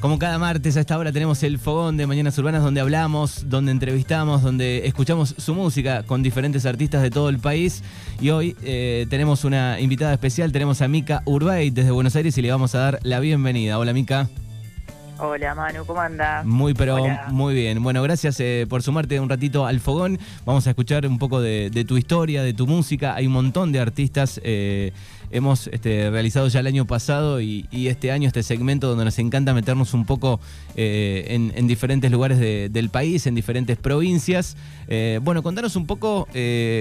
Como cada martes a esta hora tenemos el fogón de Mañanas Urbanas donde hablamos, donde entrevistamos, donde escuchamos su música con diferentes artistas de todo el país. Y hoy eh, tenemos una invitada especial, tenemos a Mica Urbay desde Buenos Aires y le vamos a dar la bienvenida. Hola Mica. Hola Manu, ¿cómo andas? Muy, pero muy bien. Bueno, gracias eh, por sumarte un ratito al fogón. Vamos a escuchar un poco de, tu historia, de tu música. Hay un montón de artistas. Eh, hemos este, realizado ya el año pasado y, este año este segmento donde nos encanta meternos un poco eh, en, diferentes lugares del país, en diferentes provincias. bueno, contanos un poco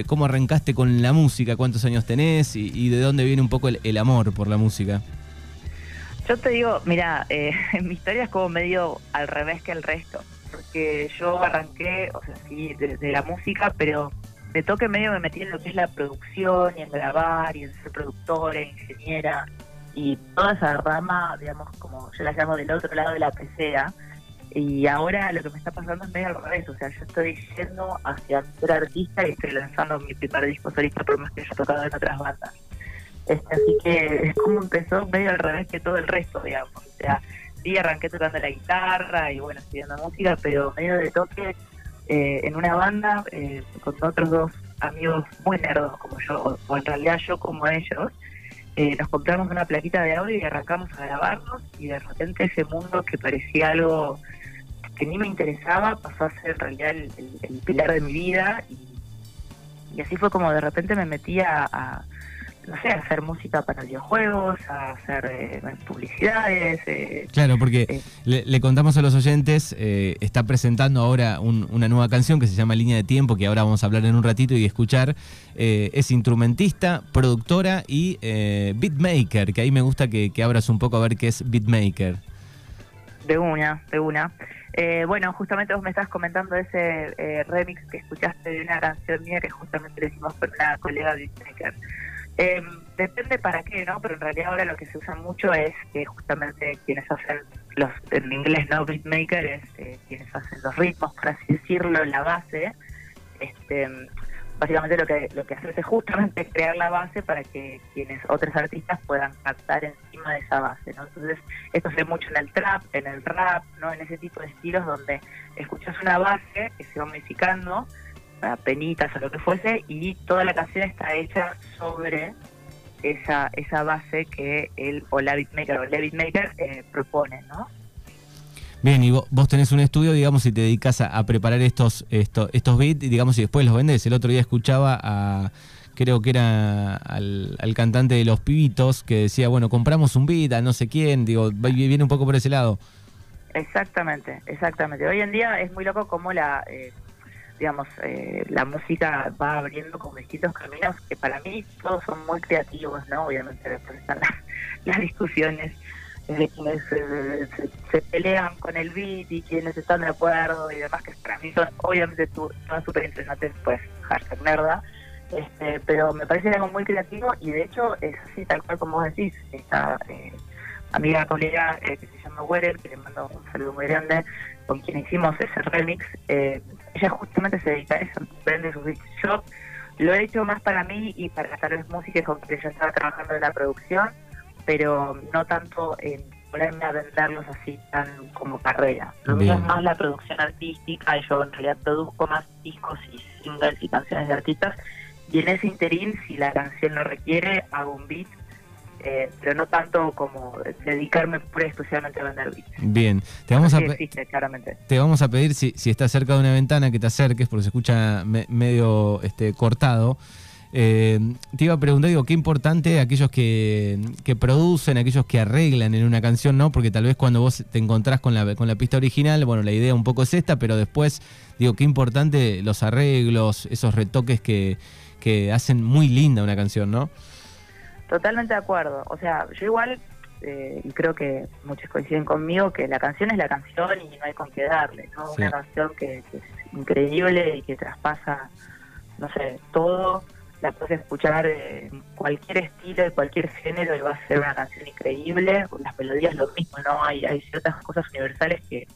cómo arrancaste con la música, cuántos años tenés y, de dónde viene un poco el amor por la música. Yo te digo, mira, eh, mi historia es como medio al revés que el resto, porque yo arranqué, o sea, sí, desde la música, pero de toque medio me metí en lo que es la producción y en grabar y en ser productora, ingeniera y toda esa rama, digamos, como yo la llamo del otro lado de la pecera. Y ahora lo que me está pasando es medio al revés, o sea, yo estoy yendo hacia ser artista y estoy lanzando mi primer disco solista por más que haya tocado en otras bandas. Este, así que es como empezó medio al revés que todo el resto, digamos. O sea, sí arranqué tocando la guitarra y bueno, estudiando música, pero medio de toque eh, en una banda eh, con otros dos amigos muy nerdos como yo, o en realidad yo como ellos. Eh, nos compramos una plaquita de audio y arrancamos a grabarnos y de repente ese mundo que parecía algo que ni me interesaba pasó a ser en realidad el, pilar de mi vida y, así fue como de repente me metí a no sé, hacer música para videojuegos, a hacer eh, publicidades. Eh, claro, porque eh. le, contamos a los oyentes, está presentando ahora una nueva canción que se llama Línea de Tiempo, que ahora vamos a hablar en un ratito y escuchar. es instrumentista, productora y beatmaker, que ahí me gusta que, que abras un poco a ver qué es beatmaker. De una, de una. bueno, justamente vos me estás comentando ese remix que escuchaste de una canción mía que justamente le hicimos por una colega beatmaker. Eh, depende para qué, ¿no? Pero en realidad ahora lo que se usa mucho es que justamente quienes hacen los, en inglés, ¿no? Beatmaker es eh, quienes hacen los ritmos, por así decirlo, la base. Este, básicamente lo que lo que hace es justamente crear la base para que quienes otros artistas puedan cantar encima de esa base, ¿no? Entonces, esto se ve mucho en el trap, en el rap, ¿no? En ese tipo de estilos donde escuchas una base que se va modificando penitas o lo que fuese, y toda la canción está hecha sobre esa, esa base que él o la beatmaker o el beatmaker eh, propone, ¿no? Bien, y vos, tenés un estudio, digamos, y te dedicas a, preparar estos, estos, estos beats, y, digamos, y después los vendés. El otro día escuchaba a, creo que era al, cantante de Los Pibitos, que decía, bueno, compramos un beat a no sé quién, digo, viene un poco por ese lado. Exactamente, exactamente. Hoy en día es muy loco como la... Eh, digamos, eh, la música va abriendo como distintos caminos que para mí todos son muy creativos, ¿no? Obviamente después están las, discusiones de quienes eh, se, pelean con el beat y quienes están de acuerdo y demás, que para mí son obviamente son súper interesantes, pues, hashtag nerda, este, pero me parece algo muy creativo y de hecho es así, tal cual como vos decís, esta eh, amiga colega que se llama Werer, que le mando un saludo muy grande, con quien hicimos ese remix, eh, ella justamente se dedica a eso, vende sus. Yo lo he hecho más para mí y para tal vez música con quien yo estaba trabajando en la producción, pero no tanto en ponerme a venderlos así tan como carrera. Lo mío es más la producción artística y yo en realidad produzco más discos y singles y canciones de artistas y en ese interín si la canción lo requiere hago un beat eh, pero no tanto como dedicarme pura exclusivamente a vender beats. Bien, te vamos, a, te vamos a pedir si, si estás cerca de una ventana que te acerques porque se escucha medio este, cortado. Eh, te iba a preguntar, digo, qué importante aquellos que, que, producen, aquellos que arreglan en una canción, ¿no? Porque tal vez cuando vos te encontrás con la, con la pista original, bueno, la idea un poco es esta, pero después, digo, qué importante los arreglos, esos retoques que, que hacen muy linda una canción, ¿no? Totalmente de acuerdo. O sea, yo igual, eh, y creo que muchos coinciden conmigo, que la canción es la canción y no hay con qué darle, ¿no? Una canción que, es increíble y que traspasa, no sé, todo. La puedes escuchar en cualquier estilo, de cualquier género y va a ser una canción increíble. Las melodías lo mismo, ¿no? Hay, hay ciertas cosas universales que,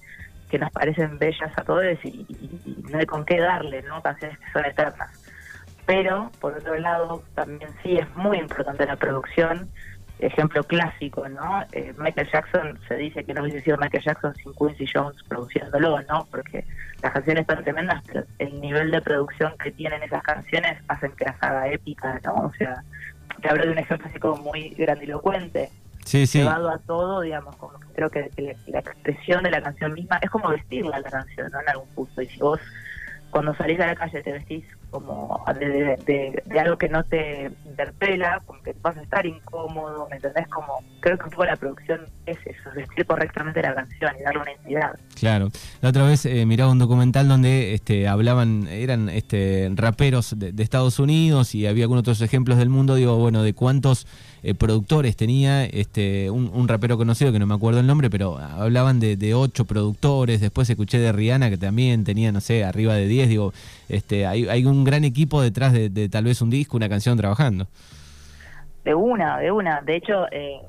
que nos parecen bellas a todos y, y no hay con qué darle, ¿no? Canciones que son eternas pero por otro lado también sí es muy importante la producción ejemplo clásico, ¿no? Eh, Michael Jackson, se dice que no hubiese sido Michael Jackson sin Quincy Jones produciéndolo, ¿no? Porque las canciones están tremendas, pero el nivel de producción que tienen esas canciones hacen que las haga épica, ¿no? O sea, te hablo de un ejemplo así como muy grandilocuente. Sí, sí. Llevado a todo, digamos, como creo que, la expresión de la canción misma es como vestirla la canción, ¿no? En algún punto. Y si vos cuando salís a la calle te vestís como de, algo que no te interpela, como que vas a estar incómodo, ¿me entendés? Como creo que un poco la producción es eso, vestir correctamente la canción y darle una identidad. Claro. La otra vez eh, miraba un documental donde este, hablaban, eran este, raperos de, de Estados Unidos y había algunos otros ejemplos del mundo, digo, bueno, de cuántos eh, productores tenía este un, rapero conocido que no me acuerdo el nombre, pero hablaban de, ocho productores. Después escuché de Rihanna que también tenía, no sé, arriba de diez. Digo, este hay, hay un gran equipo detrás de, tal vez un disco, una canción trabajando. De una, de una. De hecho, eh,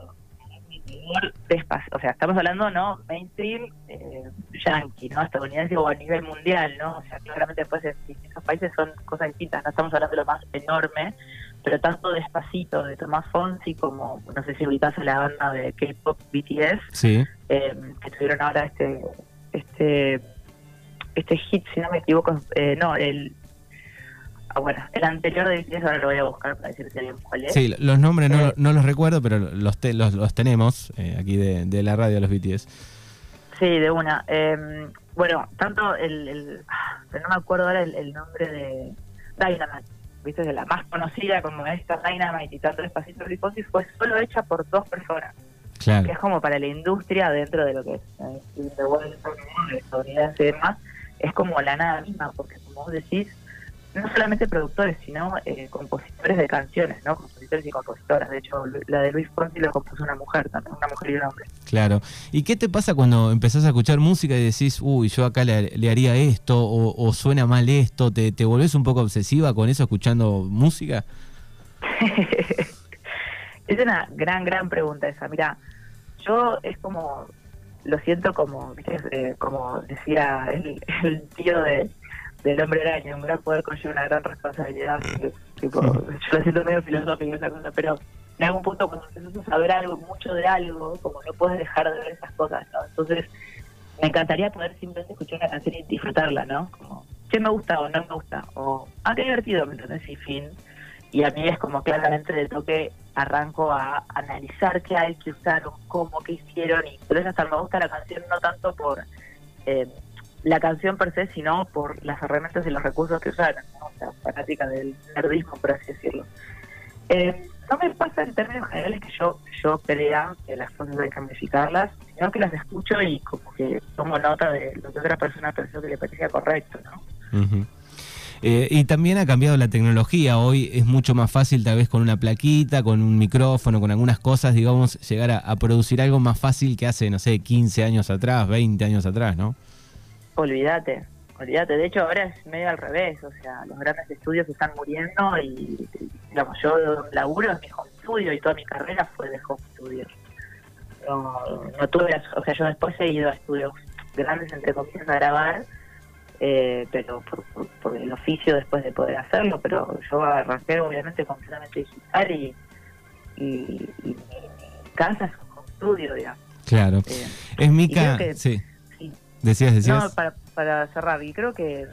o sea, estamos hablando, ¿no? Mainstream, eh, yankee, ¿no? Estadounidense o a nivel mundial, ¿no? O sea, claramente después en distintos países son cosas distintas, no estamos hablando de lo más enorme, pero tanto Despacito de Tomás Fonsi como, no sé si ubicás a la banda de K-pop BTS, sí. eh, que tuvieron ahora este este este hit, si no me equivoco, eh, no, el ah, bueno, el anterior de BTS ahora lo voy a buscar para decirte bien cuál es. Sí, los nombres no, eh, no los recuerdo, pero los los, los, tenemos eh, aquí de, de, la radio, los BTS. Sí, de una. Em, bueno, tanto el, el, ah, no me acuerdo ahora el, el nombre de Dynamite viste, de la más conocida como esta Dynamite y tanto Despacito Riposi fue solo hecha por dos personas. Claro. Que es como para la industria dentro de lo que es eh, de estadounidense y demás, es como la nada misma, porque como vos decís, no solamente productores, sino eh, compositores de canciones, ¿no? Compositores y compositoras. De hecho, la de Luis Fonsi lo compuso una mujer también, una mujer y un hombre. Claro. ¿Y qué te pasa cuando empezás a escuchar música y decís, uy, yo acá le, haría esto, o, suena mal esto? ¿Te, ¿Te volvés un poco obsesiva con eso escuchando música? es una gran, gran pregunta esa. Mira, yo es como, lo siento como, eh, como decía el tío de del hombre araña, un gran poder conlleva una gran responsabilidad. Tipo, yo lo siento medio filosófico esa cosa, pero en algún punto cuando empiezas a saber algo, mucho de algo, como no puedes dejar de ver esas cosas, ¿no? Entonces, me encantaría poder simplemente escuchar una canción y disfrutarla, ¿no? Como, ¿qué me gusta o no me gusta? O, ah, qué divertido, ¿me entiendes? Y fin. Y a mí es como claramente de toque arranco a analizar qué hay, que usaron, cómo, qué hicieron, y entonces hasta me gusta la canción no tanto por... Eh, la canción per se, sino por las herramientas y los recursos que usaron, ¿no? o sea, fanática del nerdismo, por así decirlo. Eh, no me pasa en términos generales que yo yo crea que las cosas hay que modificarlas, sino que las escucho y como que tomo nota de lo que otra persona pensó que le parecía correcto, ¿no? Eh, y también ha cambiado la tecnología. Hoy es mucho más fácil, tal vez con una plaquita, con un micrófono, con algunas cosas, digamos, llegar a, producir algo más fácil que hace, no sé, 15 años atrás, 20 años atrás, ¿no? Olvídate, olvídate. De hecho, ahora es medio al revés. O sea, los grandes estudios están muriendo y, digamos, yo laburo en mi home studio y toda mi carrera fue de home studio. No, no tuve, o sea, yo después he ido a estudios grandes, entre comillas, a grabar, eh, pero por, el oficio después de poder hacerlo, pero yo arranqué obviamente completamente digital y, y, y, casa es un home studio, digamos. Claro. Eh, es Mica, sí. Decías, decías. No, para, para cerrar, y creo que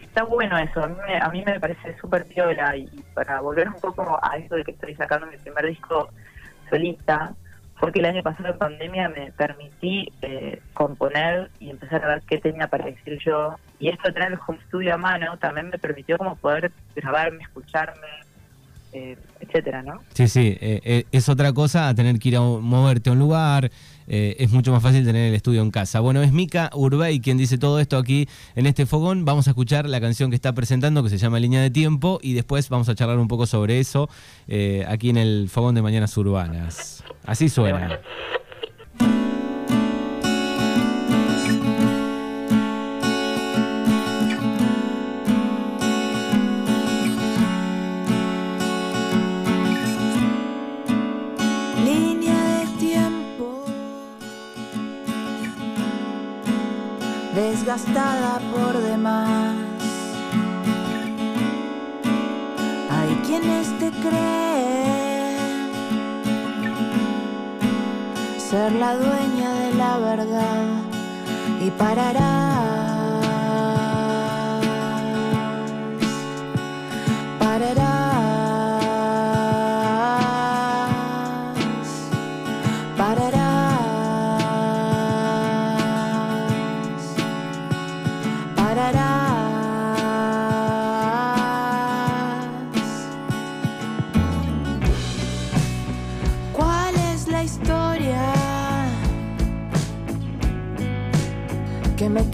está bueno eso. A mí me, a mí me parece súper piola y para volver un poco a eso de que estoy sacando mi primer disco solista, porque el año pasado en pandemia me permití eh, componer y empezar a ver qué tenía para decir yo. Y esto de tener el home studio a mano también me permitió como poder grabarme, escucharme, eh, etcétera, ¿no? Sí, sí, eh, es otra cosa a tener que ir a moverte a un lugar, eh, es mucho más fácil tener el estudio en casa. Bueno, es Mica Urbay quien dice todo esto aquí en este fogón. Vamos a escuchar la canción que está presentando que se llama Línea de Tiempo y después vamos a charlar un poco sobre eso eh, aquí en el fogón de Mañanas Urbanas. Así suena. desgastada por demás. Hay quienes te creen ser la dueña de la verdad y parará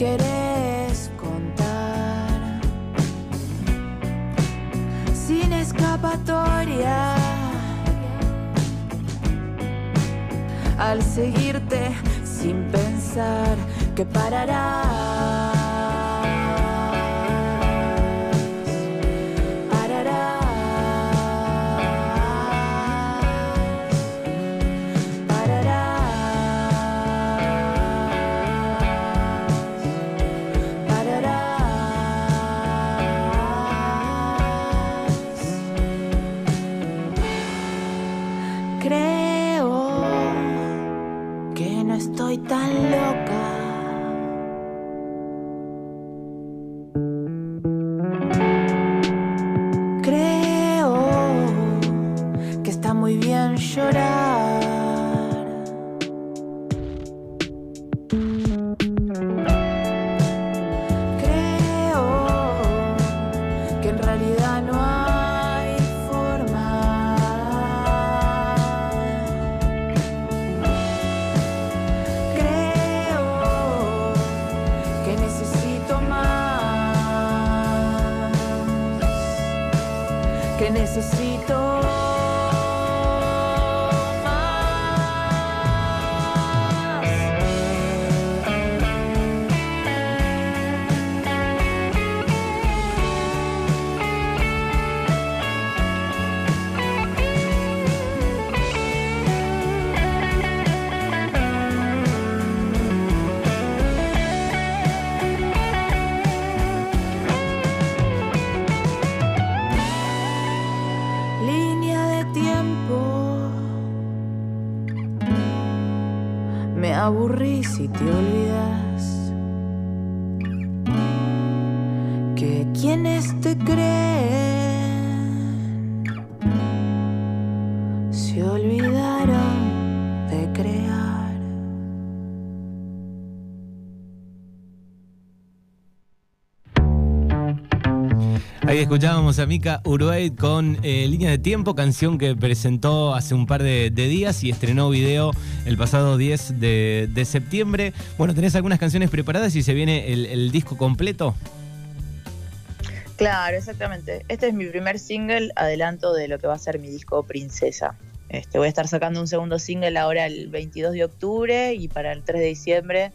querés si te sitio Ahí escuchábamos a Mika Uruguay con eh, Línea de Tiempo, canción que presentó hace un par de días y estrenó video el pasado 10 de, septiembre. Bueno, ¿tenés algunas canciones preparadas y se viene el, disco completo? Claro, exactamente. Este es mi primer single, adelanto de lo que va a ser mi disco Princesa. Este, voy a estar sacando un segundo single ahora el 22 de octubre y para el 3 de diciembre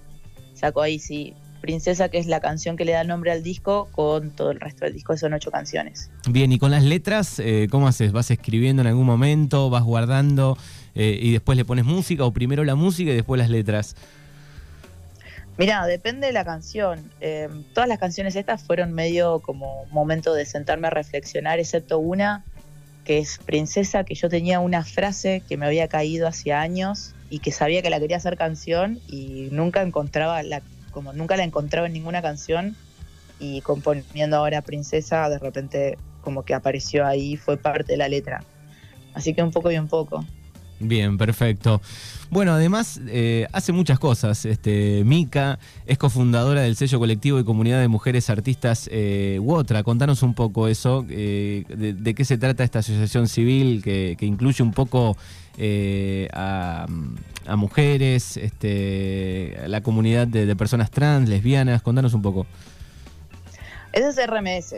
saco ahí sí Princesa, que es la canción que le da nombre al disco, con todo el resto del disco, son ocho canciones. Bien, y con las letras, eh, ¿cómo haces? ¿Vas escribiendo en algún momento? ¿Vas guardando? Eh, y después le pones música o primero la música y después las letras? Mira, depende de la canción. Eh, todas las canciones estas fueron medio como momento de sentarme a reflexionar, excepto una que es Princesa, que yo tenía una frase que me había caído hace años y que sabía que la quería hacer canción y nunca encontraba la, como nunca la encontraba en ninguna canción y componiendo ahora Princesa, de repente como que apareció ahí, fue parte de la letra. Así que un poco y un poco. Bien, perfecto. Bueno, además eh, hace muchas cosas. Este, Mica es cofundadora del sello colectivo y comunidad de mujeres artistas eh, Wotra. Contanos un poco eso, eh, de, qué se trata esta asociación civil que, incluye un poco eh, a, mujeres, este, a la comunidad de, personas trans, lesbianas. Contanos un poco. Eso es RMS.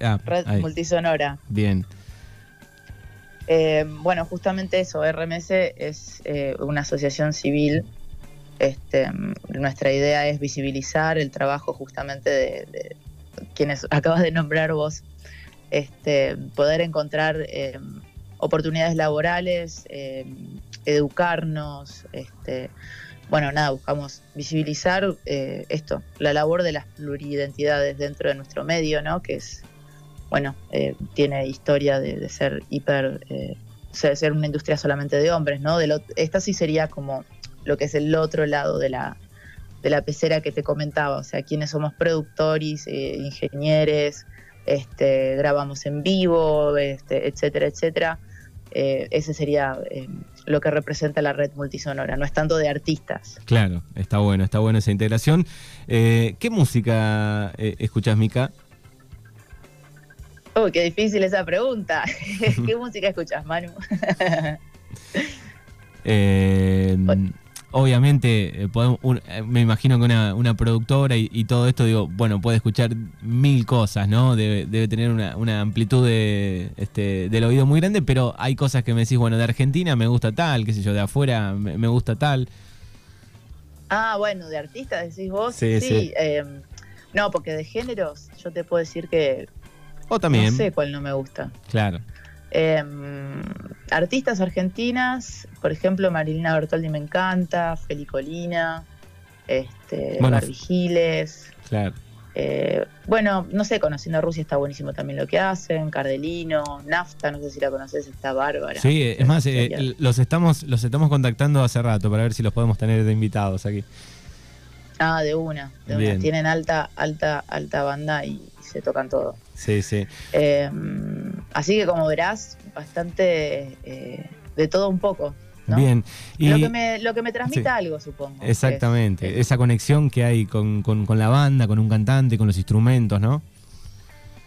Ah, Red Multisonora. Bien. Eh, bueno, justamente eso, RMS es eh, una asociación civil. Este, nuestra idea es visibilizar el trabajo justamente de, quienes acabas de nombrar vos, este, poder encontrar eh, oportunidades laborales, educarnos, este, bueno, nada, buscamos visibilizar esto, la labor de las pluridentidades dentro de nuestro medio, ¿no? Que es bueno, eh, tiene historia de, ser hiper eh, ser, ser una industria solamente de hombres, ¿no? De esta sí sería como lo que es el otro lado de la, de la pecera que te comentaba, o sea, quienes somos productores, eh, ingenieros, este, grabamos en vivo, este, etcétera, etcétera. Eh, ese sería eh, lo que representa la red multisonora, no es tanto de artistas. Claro, está bueno, está buena esa integración. Eh, ¿Qué música escuchás, Mica? Uy, qué difícil esa pregunta. ¿Qué música escuchas, Manu? Eh, Bueno. Obviamente, eh, podemos- un- eh, me imagino que una, una productora y, y todo esto, digo, bueno, puede escuchar mil cosas, ¿no? Debe, debe tener una, una amplitud de, este, del oído muy grande, pero hay cosas que me decís, bueno, de Argentina me gusta tal, qué sé yo, de afuera me, me gusta tal. Ah, bueno, de artistas decís vos. Sí, sí. eh, no, porque de géneros yo te puedo decir que O también, no sé cuál no me gusta. claro. Eh, artistas argentinas, por ejemplo, Marilina Bertoldi me encanta, Felicolina, este, Bueno, Barbie Giles. Claro. eh, bueno, no sé, conociendo a Rusia está buenísimo también lo que hacen, Cardelino, Nafta, no sé si la conoces, está bárbara. Sí, es más, eh, los estamos los estamos contactando hace rato para ver si los podemos tener de invitados aquí. Ah, de una, de Bien. una. Tienen alta, alta, alta banda y se tocan todo. Sí, sí. Eh, así que como verás, bastante eh, de todo un poco. ¿no? Bien. Y Lo, que me, lo que me transmita Sí. algo, supongo. exactamente, Es- esa conexión que hay con, con- con la banda, con un cantante, con los instrumentos, ¿no?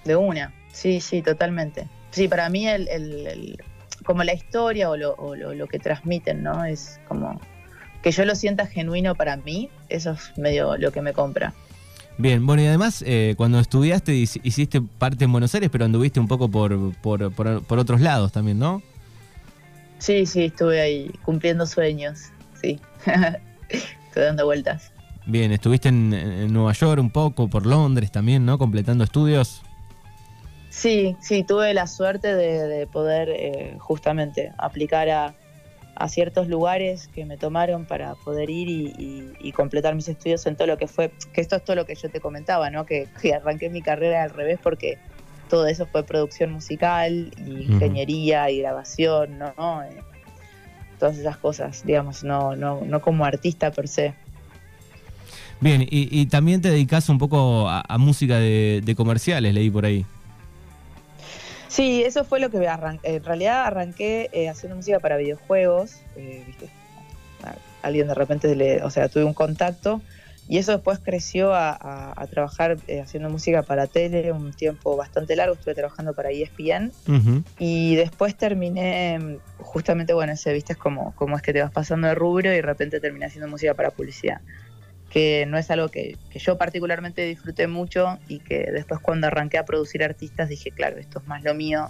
De una, sí, sí, totalmente. Sí, para mí el, el- el- como la historia o, lo, o lo- lo que transmiten, ¿no? Es como que yo lo sienta genuino para mí, eso es medio lo que me compra. Bien, bueno, y además, eh, cuando estudiaste, hic- hiciste parte en Buenos Aires, pero anduviste un poco por, por, por- por otros lados también, ¿no? Sí, sí, estuve ahí cumpliendo sueños, sí. Estoy dando vueltas. Bien, estuviste en, en Nueva York un poco, por Londres también, ¿no? Completando estudios. Sí, sí, tuve la suerte de, de poder eh, justamente aplicar a, a ciertos lugares que me tomaron para poder ir y, y- y completar mis estudios en todo lo que fue, que esto es todo lo que yo te comentaba, ¿no? Que, que arranqué mi carrera al revés porque todo eso fue producción musical y ingeniería y grabación, ¿no? Eh, todas esas cosas, digamos, no, no, no como artista per se. Bien, y, y también te dedicas un poco a, a música de, de comerciales, leí por ahí. Sí, eso fue lo que me arranqué. En realidad arranqué eh, haciendo música para videojuegos. eh, ¿viste? Alguien de repente le, o sea, tuve un contacto y eso después creció a, a- a trabajar eh, haciendo música para tele un tiempo bastante largo. Estuve trabajando para ESPN Ujú. y después terminé, mm, justamente, bueno, ese, viste, es como, como es que te vas pasando de rubro y de repente terminé haciendo música para publicidad. Que no es algo que, que yo particularmente disfruté mucho y que después cuando arranqué a producir artistas dije, claro, esto es más lo mío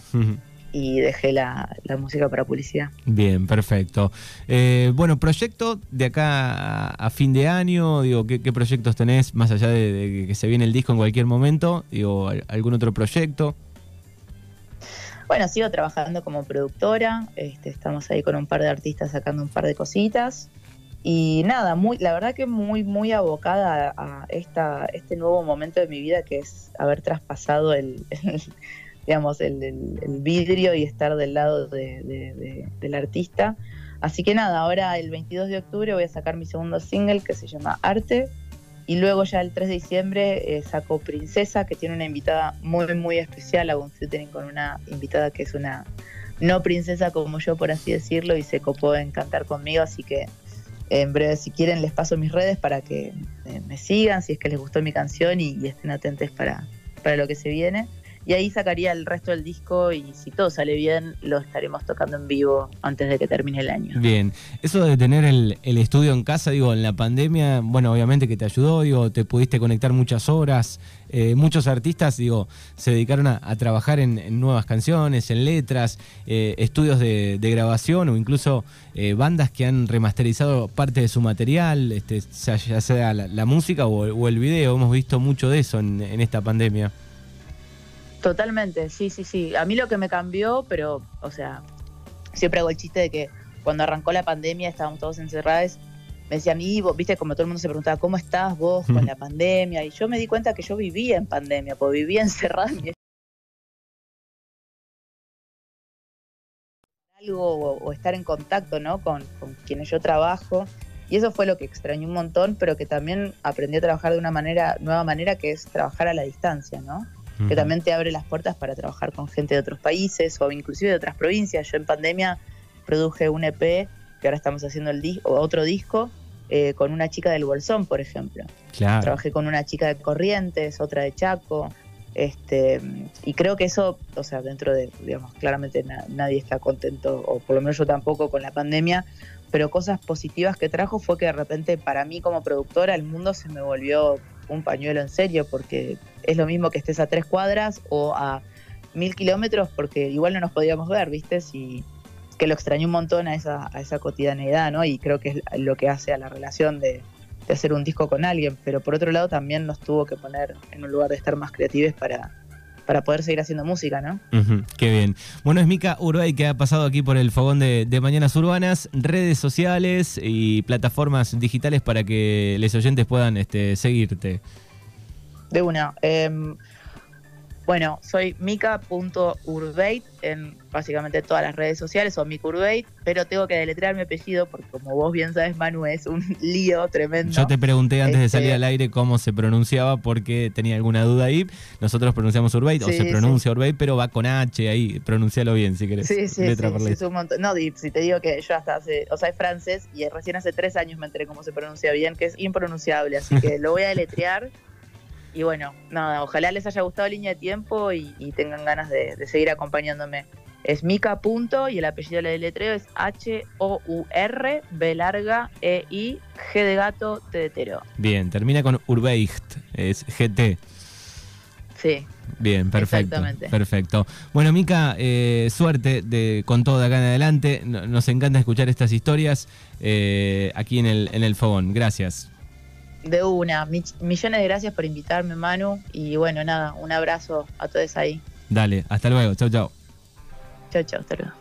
y dejé la, la música para publicidad. Bien, perfecto. Eh, bueno, proyecto de acá a, fin de año, digo, ¿qué, qué proyectos tenés más allá de, de que se viene el disco en cualquier momento? Digo, ¿al- ¿algún otro proyecto? Bueno, sigo trabajando como productora, este, estamos ahí con un par de artistas sacando un par de cositas. Y nada, muy, la verdad que muy, muy abocada a esta, este nuevo momento de mi vida que es haber traspasado el, digamos, el, vidrio y estar del lado de- de- del artista. Así que nada, ahora el 22 de octubre voy a sacar mi segundo single que se llama Arte. Y luego ya el 3 de diciembre eh, saco Princesa, que tiene una invitada muy, muy especial. Hago un featuring con una invitada que es una no princesa como yo, por así decirlo, y se copó en cantar conmigo. Así que en breve, si quieren, les paso mis redes para que eh, me sigan, si es que les gustó mi canción y, estén atentos para, para lo que se viene. Y ahí sacaría el resto del disco y si todo sale bien, lo estaremos tocando en vivo antes de que termine el año. Bien, eso de tener el, estudio en casa, digo, en la pandemia, bueno, obviamente que te ayudó, digo, te pudiste conectar muchas horas, eh, muchos artistas, digo, se dedicaron a, trabajar en, nuevas canciones, en letras, eh, estudios de, de grabación o incluso eh, bandas que han remasterizado parte de su material, este, ya sea la, música o, o el video, hemos visto mucho de eso en, en esta pandemia. Totalmente, sí, sí, sí. A mí lo que me cambió, pero, o sea, siempre hago el chiste de que cuando arrancó la pandemia estábamos todos encerrados. Me decían, y vos, viste, como todo el mundo se preguntaba, ¿cómo estás vos con la pandemia? Y yo me di cuenta que yo vivía en pandemia, pues vivía encerrada en mi algo o, estar en contacto ¿no? con, con, quienes yo trabajo. Y eso fue lo que extrañé un montón, pero que también aprendí a trabajar de una manera, nueva manera, que es trabajar a la distancia, ¿no? Que también te abre las puertas para trabajar con gente de otros países o inclusive de otras provincias. Yo en pandemia produje un EP, que ahora estamos haciendo el disco, otro disco, eh, con una chica del Bolsón, por ejemplo. Trabajé con una chica de Corrientes, otra de Chaco, este, y creo que eso, o sea, dentro de, digamos, claramente nadie está contento, o por lo menos yo tampoco con la pandemia, pero cosas positivas que trajo fue que de repente para mí como productora el mundo se me volvió un pañuelo en serio, porque es lo mismo que estés a tres cuadras o a mil kilómetros, porque igual no nos podíamos ver, ¿viste? Si, que lo extrañó un montón a esa, a esa cotidianeidad, ¿no? Y creo que es lo que hace a la relación de, hacer un disco con alguien, pero por otro lado también nos tuvo que poner en un lugar de estar más creativos para, para poder seguir haciendo música, ¿no? qué bien. Bueno, es Mica Urbay que ha pasado aquí por el fogón de, Mañanas Urbanas, redes sociales y plataformas digitales para que los oyentes puedan este, seguirte. De una. Em, bueno, soy mica.urbate en básicamente todas las redes sociales, o micurbate, pero tengo que deletrear mi apellido porque como vos bien sabes, Manu, es un lío tremendo. Yo te pregunté antes de salir este, al aire cómo se pronunciaba porque tenía alguna duda ahí. Nosotros pronunciamos Urbate, o se pronuncia sí. pero va con H ahí, pronuncialo bien si querés. Sí, sí, letra por es un montón. No, si te digo que yo hasta hace, o sea, es francés y recién hace tres años me enteré cómo se pronuncia bien, que es impronunciable, así que lo voy a deletrear. Y bueno, nada, ojalá les haya gustado Línea de Tiempo y, tengan ganas de, seguir acompañándome. Es Mica. Punto, y el apellido de letreo es H-O-U-R, B larga, E-I, G de gato, T de tero. Bien, termina con Urbeicht, es GT. Sí. Bien, perfecto. Perfecto. Bueno, Mica, eh, suerte de, con todo de acá en adelante. Nos encanta escuchar estas historias eh, aquí en el, en el Fogón. Gracias. De una. millones de gracias por invitarme, Manu. Y bueno, nada, un abrazo a todos ahí. Dale, hasta luego. Chau, chau. Chau, chau, hasta luego.